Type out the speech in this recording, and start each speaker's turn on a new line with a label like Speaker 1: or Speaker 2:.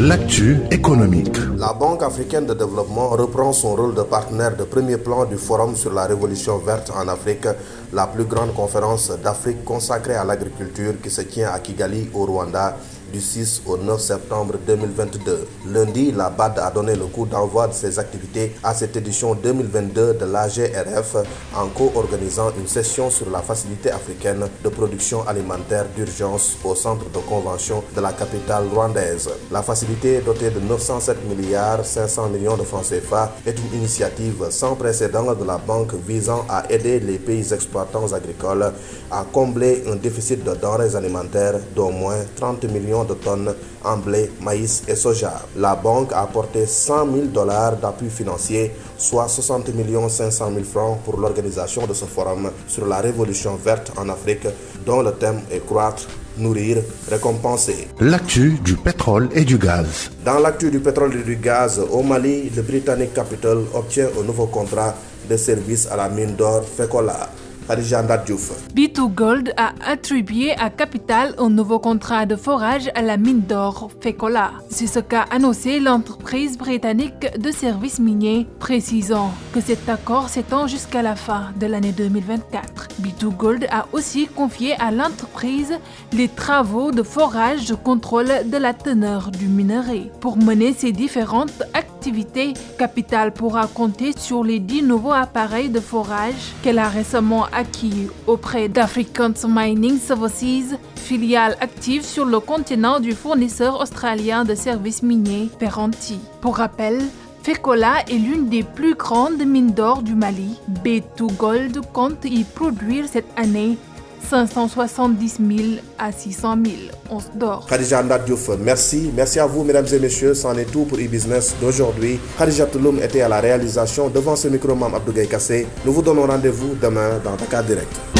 Speaker 1: L'actu économique.
Speaker 2: La Banque africaine de développement reprend son rôle de partenaire de premier plan du Forum sur la révolution verte en Afrique, la plus grande conférence d'Afrique consacrée à l'agriculture qui se tient à Kigali au Rwanda du 6 au 9 septembre 2022. Lundi, la BAD a donné le coup d'envoi de ses activités à cette édition 2022 de l'AGRF en co-organisant une session sur la facilité africaine de production alimentaire d'urgence au centre de convention de la capitale rwandaise. La facilité dotée de 907 milliards 500 millions de francs CFA est une initiative sans précédent de la banque visant à aider les pays exploitants agricoles à combler un déficit de denrées alimentaires d'au moins 30 millions de tonnes en blé, maïs et soja. La banque a apporté 100 000 dollars d'appui financier, soit 60 millions 500 000 francs pour l'organisation de ce forum sur la révolution verte en Afrique, dont le thème est croître nourrir, récompenser.
Speaker 1: L'actu du pétrole et du gaz.
Speaker 2: Dans l'actu du pétrole et du gaz, au Mali, le Britannic Capital obtient un nouveau contrat de service à la mine d'or Fekola.
Speaker 3: B2 Gold a attribué à Capital un nouveau contrat de forage à la mine d'or Fekola. C'est ce qu'a annoncé l'entreprise britannique de services miniers, précisant que cet accord s'étend jusqu'à la fin de l'année 2024. B2 Gold a aussi confié à l'entreprise les travaux de forage de contrôle de la teneur du minerai. Pour mener ces différentes activités, Capital pourra compter sur les 10 nouveaux appareils de forage qu'elle a récemment acquis auprès d'African Mining Services, filiale active sur le continent du fournisseur australien de services miniers Perenti. Pour rappel, Fekola est l'une des plus grandes mines d'or du Mali. B2 Gold compte y produire cette année 570 000 à 600 000 onces d'or.
Speaker 2: Khadija Diouf, merci. Merci à vous, mesdames et messieurs. C'en est tout pour e-business d'aujourd'hui. Khadija Touloum était à la réalisation devant ce micro, Mam Abdou Kassé. Nous vous donnons rendez-vous demain dans Dakar Direct.